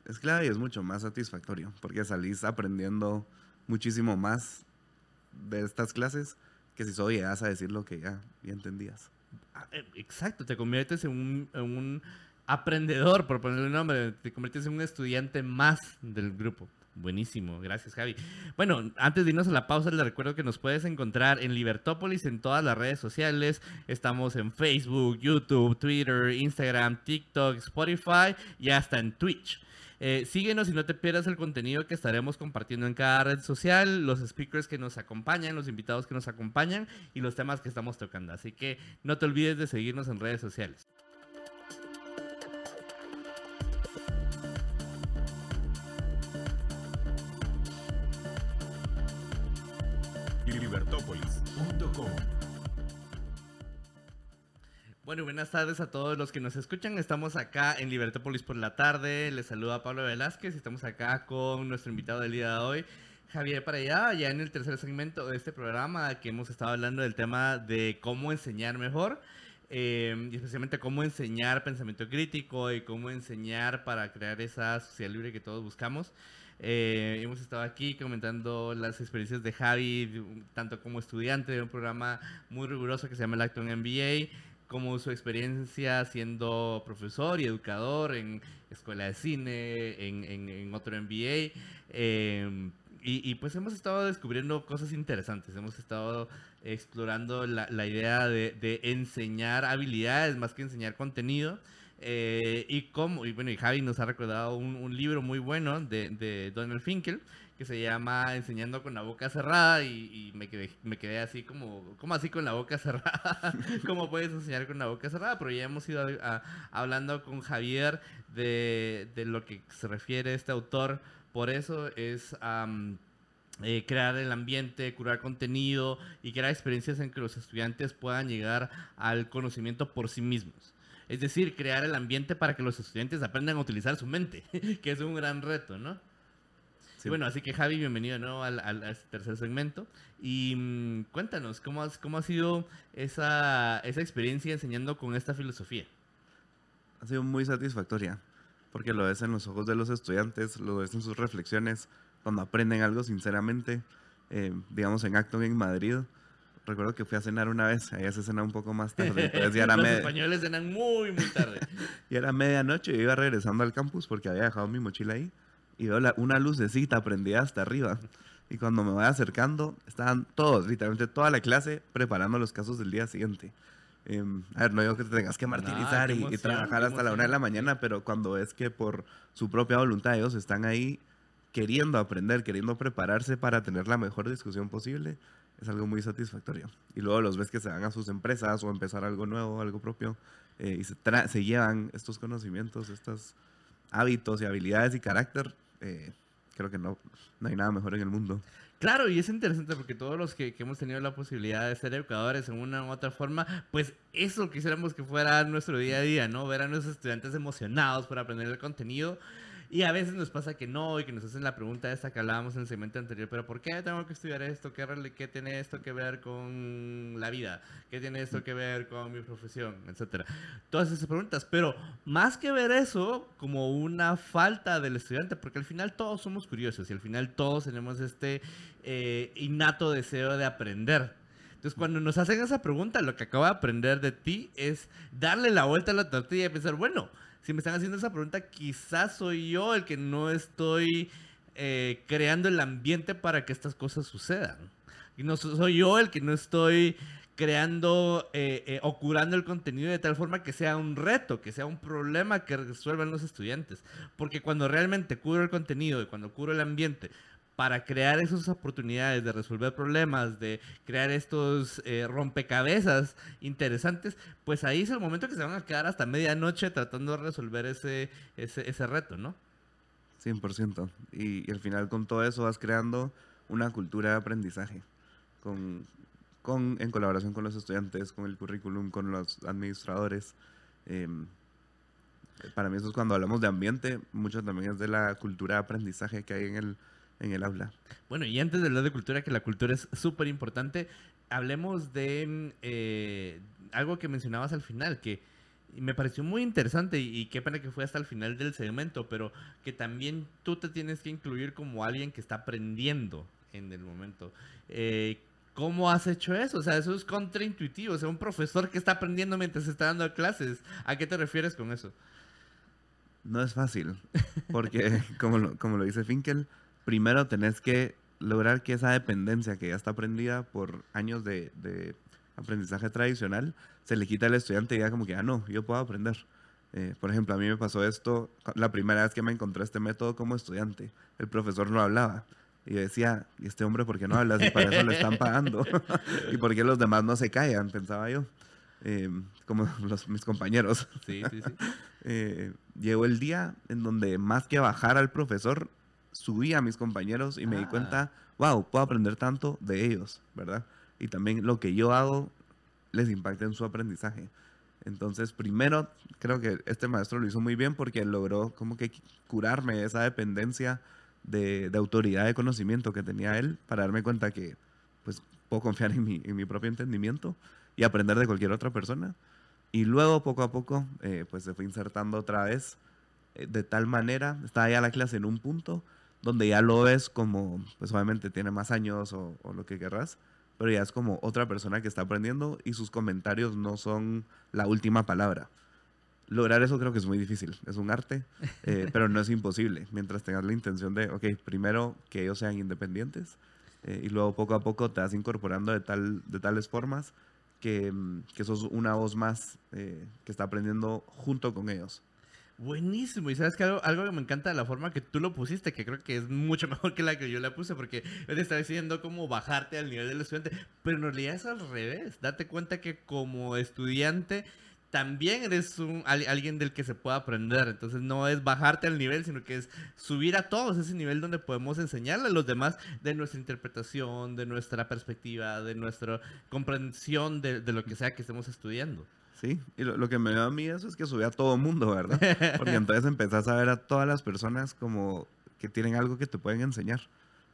S2: Es clave y es mucho más satisfactorio, porque salís aprendiendo muchísimo más de estas clases que si solo llegas a decir lo que ya, ya entendías.
S1: Ah, eh, Exacto, te conviertes en un, en un aprendedor, por ponerle un nombre, te conviertes en un estudiante más del grupo. Buenísimo, gracias Javi. Bueno, antes de irnos a la pausa, les recuerdo que nos puedes encontrar en Libertópolis en todas las redes sociales. Estamos en Facebook, YouTube, Twitter, Instagram, TikTok, Spotify y hasta en Twitch. Eh, síguenos y no te pierdas el contenido que estaremos compartiendo en cada red social, los speakers que nos acompañan, los invitados que nos acompañan y los temas que estamos tocando. Así que no te olvides de seguirnos en redes sociales.
S3: Libertópolis.com
S1: Bueno, buenas tardes a todos los que nos escuchan. Estamos acá en Libertópolis por la tarde. Les saluda Pablo Velázquez y estamos acá con nuestro invitado del día de hoy, Javier para ya en el tercer segmento de este programa que hemos estado hablando del tema de cómo enseñar mejor. eh, y especialmente cómo enseñar pensamiento crítico y cómo enseñar para crear esa sociedad libre que todos buscamos. Eh, hemos estado aquí comentando las experiencias de Javi, tanto como estudiante de un programa muy riguroso que se llama el Acton MBA, como su experiencia siendo profesor y educador en escuela de cine, en, en- en otro MBA. eh, y, y, pues hemos estado descubriendo cosas interesantes, hemos estado explorando la, la idea de, de enseñar habilidades más que enseñar contenido. Eh, y como, y bueno, y Javi nos ha recordado un, libro muy bueno de, de Donald Finkel que se llama Enseñando con la boca cerrada y, me, quedé, me quedé así como, ¿cómo así con la boca cerrada? ¿Cómo puedes enseñar con la boca cerrada? Pero ya hemos ido hablando con Javier de, de lo que se refiere este autor, por eso es... eh, crear el ambiente, curar contenido y crear experiencias en que los estudiantes puedan llegar al conocimiento por sí mismos. Es decir, crear el ambiente para que los estudiantes aprendan a utilizar su mente, que es un gran reto, ¿no?
S2: Sí.
S1: Bueno, así que Javi, bienvenido de nuevo al, al- a este tercer segmento. Y mm, cuéntanos, ¿cómo, has- ¿cómo ha sido esa, esa experiencia enseñando con esta filosofía?
S2: ha sido muy satisfactoria, porque lo ves en los ojos de los estudiantes, lo ves en sus reflexiones, cuando aprenden algo sinceramente, eh, digamos en Acton en Madrid. Recuerdo que fui a cenar una vez, allá se cena un poco más tarde, entonces ya era,
S1: los españoles cenan muy, muy tarde.
S2: ya era medianoche y iba regresando al campus porque había dejado mi mochila ahí y veo la- una lucecita prendida hasta arriba. Y cuando me voy acercando, estaban todos, literalmente toda la clase, preparando los casos del día siguiente. Em, a ver, no digo que te tengas que martirizar y- y, trabajar hasta la una de la mañana, pero cuando es que por su propia voluntad ellos están ahí queriendo aprender, queriendo prepararse para tener la mejor discusión posible, es algo muy satisfactorio. Y luego los ves que se van a sus empresas o empezar algo nuevo, algo propio, eh, y se, tra- se llevan estos conocimientos, estos hábitos y habilidades y carácter, eh, creo que no, no hay nada mejor en el mundo.
S1: Claro, y es interesante porque todos los que, que, hemos tenido la posibilidad de ser educadores en una u otra forma, pues eso quisiéramos que fuera nuestro día a día, ¿no? Ver a nuestros estudiantes emocionados por aprender el contenido y a veces nos pasa que no, y que nos hacen la pregunta esta que hablábamos en el segmento anterior, pero ¿por qué tengo que estudiar esto? ¿Qué, qué tiene esto que ver con la vida? ¿Qué tiene esto que ver con mi profesión? Etcétera. Todas esas preguntas, pero más que ver eso como una falta del estudiante, porque al final todos somos curiosos y al final todos tenemos este eh, innato deseo de aprender. Entonces, cuando nos hacen esa pregunta, lo que acabo de aprender de ti es darle la vuelta a la tortilla y pensar, bueno, si me están haciendo esa pregunta, quizás soy yo el que no estoy eh, creando el ambiente para que estas cosas sucedan. Y no soy yo el que no estoy creando eh, eh, o curando el contenido de tal forma que sea un reto, que sea un problema que resuelvan los estudiantes. Porque cuando realmente curo el contenido y cuando curo el ambiente, para crear esas oportunidades de resolver problemas, de crear estos eh, rompecabezas interesantes, pues ahí es el momento que se van a quedar hasta medianoche tratando de resolver ese, ese, reto, ¿no?
S2: 100%. Y, y, al final con todo eso vas creando una cultura de aprendizaje, con, con, en colaboración con los estudiantes, con el currículum, con los administradores. Em, para mí eso es cuando hablamos de ambiente, mucho también es de la cultura de aprendizaje que hay en el, en el aula.
S1: Bueno, y antes de hablar de cultura, que la cultura es súper importante, hablemos de eh, algo que mencionabas al final, que me pareció muy interesante y, qué pena que fue hasta el final del segmento, pero que también tú te tienes que incluir como alguien que está aprendiendo en el momento. Eh, ¿Cómo has hecho eso? O sea, eso es contraintuitivo. O sea, un profesor que está aprendiendo mientras está dando clases. ¿A qué te refieres con eso?
S2: No es fácil, porque como lo, como lo dice Finkel, primero tenés que lograr que esa dependencia que ya está aprendida por años de, aprendizaje tradicional se le quita al estudiante y ya como que, ah, no, yo puedo aprender. Eh, por ejemplo, a mí me pasó esto la primera vez que me encontré este método como estudiante. El profesor no hablaba. Y yo decía, ¿y este hombre por qué no habla? Si para eso le están pagando. ¿Y por qué los demás no se callan? Pensaba yo. Em, como los, mis compañeros. Sí, sí, sí. Eh, llegó el día en donde más que bajar al profesor, subí a mis compañeros y me di cuenta, wow, puedo aprender tanto de ellos, ¿verdad? Y también lo que yo hago les impacta en su aprendizaje. Entonces, primero, creo que este maestro lo hizo muy bien porque logró como que curarme esa dependencia de, autoridad de conocimiento que tenía él para darme cuenta que pues puedo confiar en mi, en mi propio entendimiento y aprender de cualquier otra persona. Y luego, poco a poco, eh, pues se fue insertando otra vez eh, de tal manera, estaba ya la clase en un punto donde ya lo ves como, pues obviamente tiene más años o, lo que querrás, pero ya es como otra persona que está aprendiendo y sus comentarios no son la última palabra. Lograr eso creo que es muy difícil, es un arte, eh, pero no es imposible, mientras tengas la intención de, ok, primero que ellos sean independientes eh, y luego poco a poco te vas incorporando de, tal, de tales formas que, mm, que sos una voz más eh, que está aprendiendo junto con ellos.
S1: Buenísimo. Y sabes que algo, que me encanta de la forma que tú lo pusiste, que creo que es mucho mejor que la que yo la puse, porque te estaba diciendo cómo bajarte al nivel del estudiante, pero en realidad es al revés. Date cuenta que como estudiante también eres un, alguien del que se puede aprender. Entonces no es bajarte al nivel, sino que es subir a todos ese nivel donde podemos enseñarle a los demás de nuestra interpretación, de nuestra perspectiva, de nuestra comprensión de, de lo que sea que estemos estudiando.
S2: Sí, y lo, que me da a mí eso es que subí a todo mundo, ¿verdad? Porque entonces empezás a ver a todas las personas como que tienen algo que te pueden enseñar.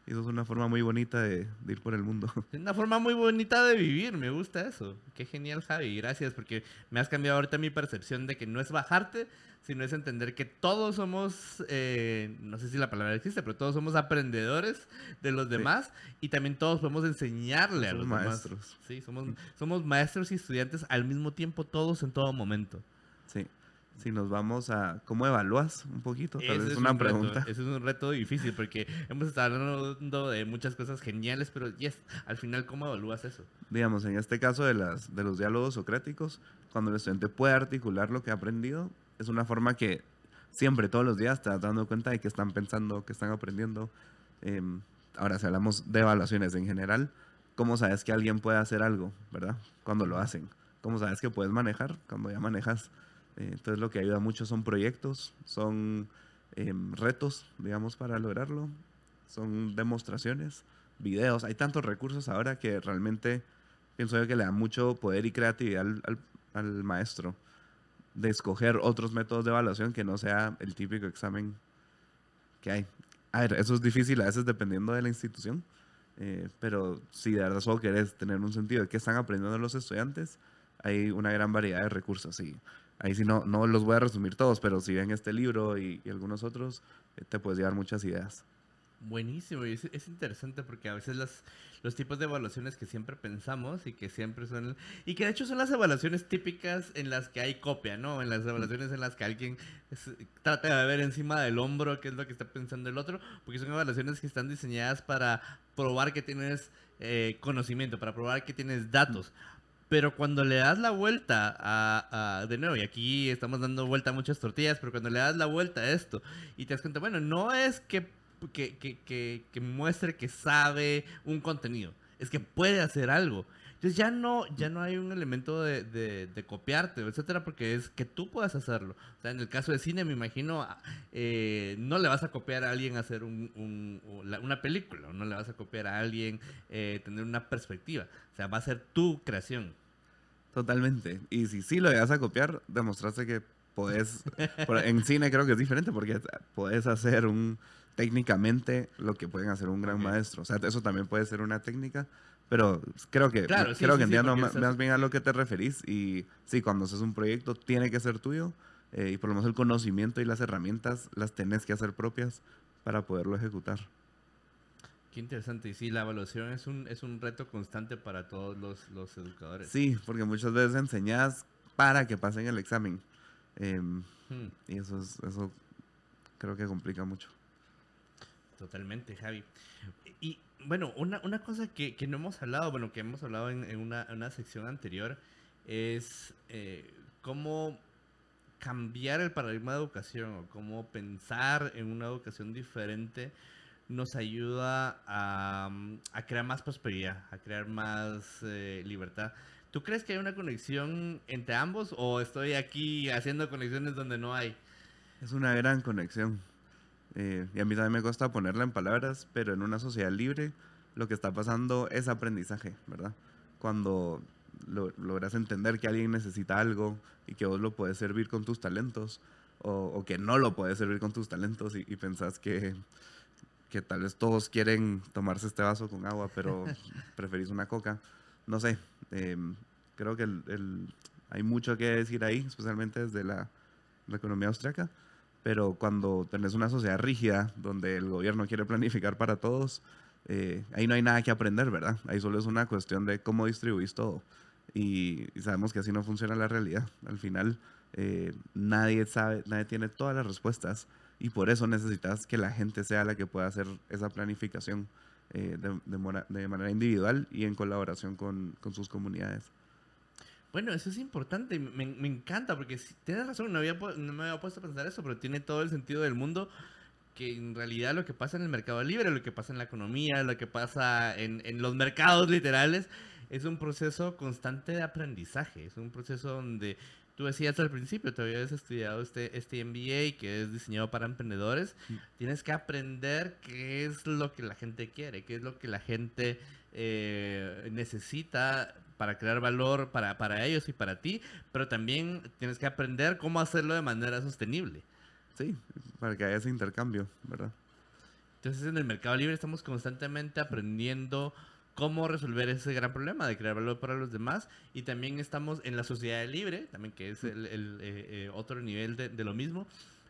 S2: Y eso es una forma muy bonita de, ir por el mundo.
S1: Es una forma muy bonita de vivir, me gusta eso. Qué genial, Javi. Gracias, porque me has cambiado ahorita mi percepción de que no es bajarte, sino es entender que todos somos, eh, no sé si la palabra existe, pero todos somos aprendedores de los demás y también todos podemos enseñarle a los maestros. Sí, somos, somos maestros y estudiantes al mismo tiempo, todos en todo momento.
S2: Sí. Si nos vamos a cómo evalúas un poquito, tal vez es una pregunta.
S1: Ese es un reto difícil porque hemos estado hablando de muchas cosas geniales, pero yes, al final, ¿cómo evalúas eso?
S2: Digamos, en este caso de, las, de los diálogos socráticos, cuando el estudiante puede articular lo que ha aprendido, es una forma que siempre, todos los días, te das dando cuenta de que están pensando, que están aprendiendo. Em, ahora, si hablamos de evaluaciones en general, ¿cómo sabes que alguien puede hacer algo, verdad? Cuando lo hacen. ¿Cómo sabes que puedes manejar? Cuando ya manejas. Eh, entonces, lo que ayuda mucho son proyectos, son em, retos, digamos, para lograrlo. Son demostraciones, videos. Hay tantos recursos ahora que realmente pienso yo que le da mucho poder y creatividad al, maestro de escoger otros métodos de evaluación que no sea el típico examen que hay. A ver, eso es difícil a veces dependiendo de la institución, eh, pero si de verdad solo querés tener un sentido de qué están aprendiendo los estudiantes, hay una gran variedad de recursos. Y ahí sí no, no los voy a resumir todos, pero si ven este libro y, y algunos otros, eh, te puedes llevar muchas ideas.
S1: Buenísimo, y es, es, interesante porque a veces las, los tipos de evaluaciones que siempre pensamos y que siempre son, y que de hecho son las evaluaciones típicas en las que hay copia, ¿no? En las evaluaciones en las que alguien es, trata de ver encima del hombro qué es lo que está pensando el otro, porque son evaluaciones que están diseñadas para probar que tienes eh, conocimiento, para probar que tienes datos. Pero cuando le das la vuelta a, a, de nuevo, y aquí estamos dando vuelta a muchas tortillas, pero cuando le das la vuelta a esto y te das cuenta, bueno, no es que que, que, que, que, muestre que sabe un contenido, es que puede hacer algo. Entonces ya no, ya no hay un elemento de, de, de, copiarte, etcétera, porque es que tú puedas hacerlo. O sea, en el caso de cine, me imagino, eh, no le vas a copiar a alguien hacer un, un, una película, no le vas a copiar a alguien eh, tener una perspectiva. O sea, va a ser tu creación.
S2: Totalmente. Y si sí lo llegas a copiar, demostraste que podés. en cine creo que es diferente porque podés hacer un técnicamente lo que pueden hacer un gran okay. maestro. O sea, eso también puede ser una técnica, pero creo que,
S1: claro, sí,
S2: creo
S1: sí,
S2: que entiendo más, más, bien a lo que te referís. Y sí, cuando haces un proyecto tiene que ser tuyo eh, y por lo menos el conocimiento y las herramientas las tenés que hacer propias para poderlo ejecutar.
S1: Qué interesante. Y sí, la evaluación es un, es un reto constante para todos los, los educadores.
S2: Sí, porque muchas veces enseñás para que pasen el examen. Eh, hmm. Y eso, es, eso creo que complica mucho.
S1: Totalmente, Javi. Bueno, una, una cosa que, que, no hemos hablado, bueno, que hemos hablado en, una, una, sección anterior, es eh, cómo cambiar el paradigma de educación o cómo pensar en una educación diferente nos ayuda a, a crear más prosperidad, a crear más eh, libertad. ¿Tú crees que hay una conexión entre ambos o estoy aquí haciendo conexiones donde no hay?
S2: Es una gran conexión. Eh, y a mí también me cuesta ponerla en palabras, pero en una sociedad libre lo que está pasando es aprendizaje, ¿verdad? Cuando lo, logras entender que alguien necesita algo y que vos lo puedes servir con tus talentos, o, o que no lo puedes servir con tus talentos y, y pensás que, que tal vez todos quieren tomarse este vaso con agua, pero preferís una coca. No sé, eh, creo que el, el, hay mucho que decir ahí, especialmente desde la, la economía austriaca pero cuando tenés una sociedad rígida donde el gobierno quiere planificar para todos, eh, ahí no hay nada que aprender, ¿verdad? Ahí solo es una cuestión de cómo distribuís todo. Y, y sabemos que así no funciona la realidad. Al final, eh, nadie sabe, nadie tiene todas las respuestas y por eso necesitas que la gente sea la que pueda hacer esa planificación eh, de, de, de, manera individual y en colaboración con, con sus comunidades.
S1: Bueno, eso es importante, me, me encanta, porque si, tienes razón, no, había, no me había puesto a pensar eso, pero tiene todo el sentido del mundo que en realidad lo que pasa en el mercado libre, lo que pasa en la economía, lo que pasa en, en los mercados literales, es un proceso constante de aprendizaje, es un proceso donde tú decías al principio, te habías estudiado este, este MBA que es diseñado para emprendedores, sí. tienes que aprender qué es lo que la gente quiere, qué es lo que la gente eh, necesita para crear valor para, para ellos y para ti, pero también tienes que aprender cómo hacerlo de manera sostenible.
S2: Sí, para que haya ese intercambio, ¿verdad?
S1: Entonces en el mercado libre estamos constantemente aprendiendo cómo resolver ese gran problema de crear valor para los demás y también estamos en la sociedad libre, también que es el, el eh, eh, otro nivel de, de lo mismo,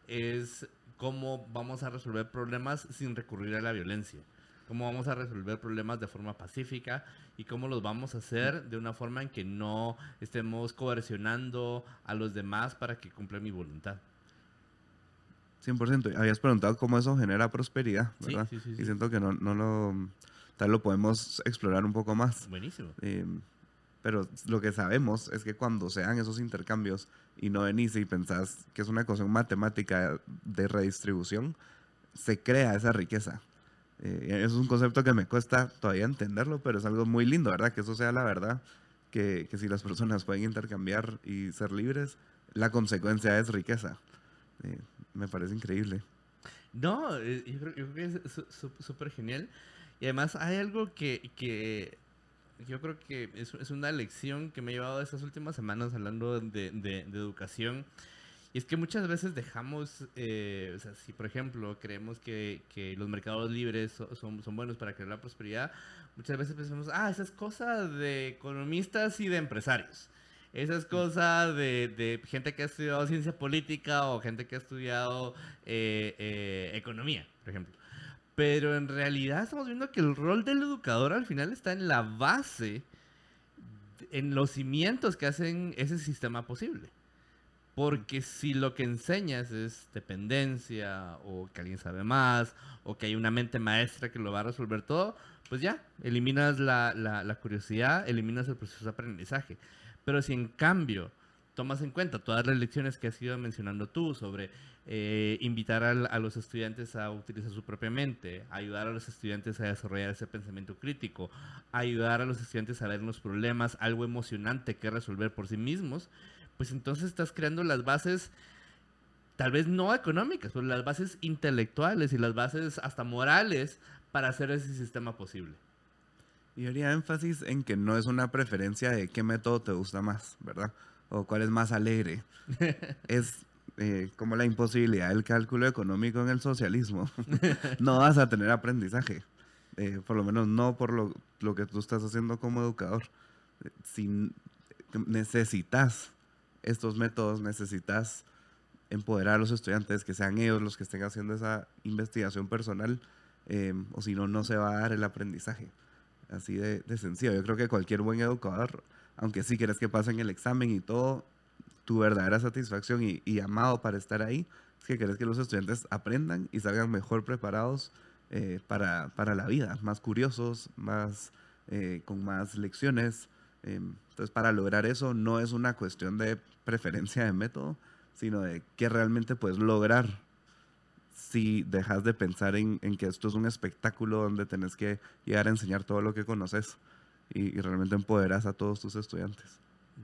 S1: es cómo vamos a resolver problemas sin recurrir a la violencia cómo vamos a resolver problemas de forma pacífica y cómo los vamos a hacer de una forma en que no estemos coercionando a los demás para que cumplan mi voluntad.
S2: 100%. Habías preguntado cómo eso genera prosperidad, ¿verdad? Sí, sí, sí, y siento que no, no lo, tal lo podemos explorar un poco más.
S1: Buenísimo.
S2: Eh, pero lo que sabemos es que cuando se dan esos intercambios y no venís y pensás que es una cuestión matemática de redistribución, se crea esa riqueza. Eh, es un concepto que me cuesta todavía entenderlo, pero es algo muy lindo, ¿verdad? Que eso sea la verdad, que, que si las personas pueden intercambiar y ser libres, la consecuencia es riqueza. Eh, me parece increíble.
S1: No, eh, yo creo, yo creo que es súper genial. Y además hay algo que, que yo creo que es, es, una lección que me he llevado estas últimas semanas hablando de, de, educación. Y es que muchas veces dejamos, eh, o sea, si por ejemplo creemos que, que los mercados libres son, son, buenos para crear la prosperidad, muchas veces pensamos, ah, esa es cosa de economistas y de empresarios. Esa es cosa de, de gente que ha estudiado ciencia política o gente que ha estudiado eh, eh, economía, por ejemplo. Pero en realidad estamos viendo que el rol del educador al final está en la base, en los cimientos que hacen ese sistema posible. Porque si lo que enseñas es dependencia, o que alguien sabe más, o que hay una mente maestra que lo va a resolver todo, pues ya, eliminas la, la curiosidad, eliminas el proceso de aprendizaje. Pero si en cambio tomas en cuenta todas las lecciones que has ido mencionando tú sobre eh, invitar a, los estudiantes a utilizar su propia mente, ayudar a los estudiantes a desarrollar ese pensamiento crítico, ayudar a los estudiantes a ver los problemas, algo emocionante que resolver por sí mismos, pues entonces estás creando las bases, tal vez no económicas, pero las bases intelectuales y las bases hasta morales para hacer ese sistema posible.
S2: Y haría énfasis en que no es una preferencia de qué método te gusta más, ¿verdad? o cuál es más alegre. es eh, como la imposibilidad del cálculo económico en el socialismo. no vas a tener aprendizaje. Eh, por lo menos no por lo, lo, que tú estás haciendo como educador. Si necesitas estos métodos, necesitas empoderar a los estudiantes, que sean ellos los que estén haciendo esa investigación personal, eh, o si no, no se va a dar el aprendizaje. Así de, de sencillo. Yo creo que cualquier buen educador aunque sí quieres que pasen el examen y todo, tu verdadera satisfacción y, y amado para estar ahí es que quieres que los estudiantes aprendan y salgan mejor preparados eh, para, para, la vida, más curiosos, más, eh, con más lecciones. Em, entonces, para lograr eso no es una cuestión de preferencia de método, sino de qué realmente puedes lograr si dejas de pensar en, en, que esto es un espectáculo donde tenés que llegar a enseñar todo lo que conoces y, realmente empoderas a todos tus estudiantes.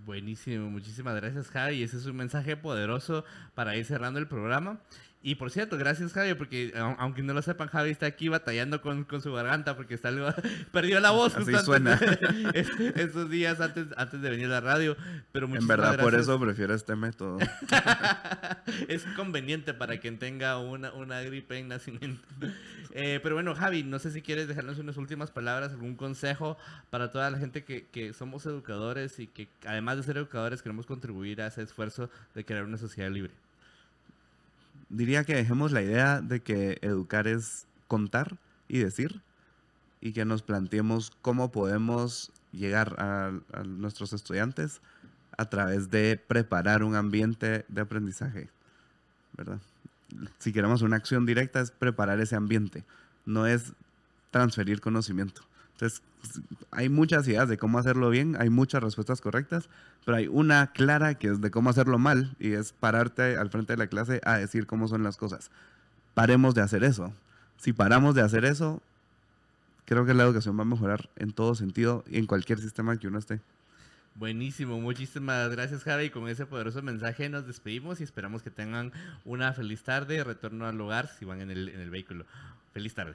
S1: Buenísimo, muchísimas gracias Javi. Ese es un mensaje poderoso para ir cerrando el programa. Y por cierto, gracias Javi, porque aunque no lo sepan, Javi está aquí batallando con, con su garganta porque está algo, perdió la voz.
S2: Así suena.
S1: estos días antes, antes de venir a la radio. Pero
S2: en verdad, por eso prefiero este método.
S1: es conveniente para quien tenga una, una gripe en nacimiento. Eh, pero bueno, Javi, no sé si quieres dejarnos unas últimas palabras, algún consejo para toda la gente que, que somos educadores y que además de ser educadores queremos contribuir a ese esfuerzo de crear una sociedad libre
S2: diría que dejemos la idea de que educar es contar y decir y que nos planteemos cómo podemos llegar a, nuestros estudiantes a través de preparar un ambiente de aprendizaje, ¿verdad? Si queremos una acción directa es preparar ese ambiente, no es transferir conocimiento. Entonces, hay muchas ideas de cómo hacerlo bien, hay muchas respuestas correctas, pero hay una clara que es de cómo hacerlo mal y es pararte al frente de la clase a decir cómo son las cosas. Paremos de hacer eso. Si paramos de hacer eso, creo que la educación va a mejorar en todo sentido y en cualquier sistema que uno esté.
S1: Buenísimo, muchísimas gracias Javi. Con ese poderoso mensaje nos despedimos y esperamos que tengan una feliz tarde, retorno al hogar si van en el, en el vehículo. Feliz tarde.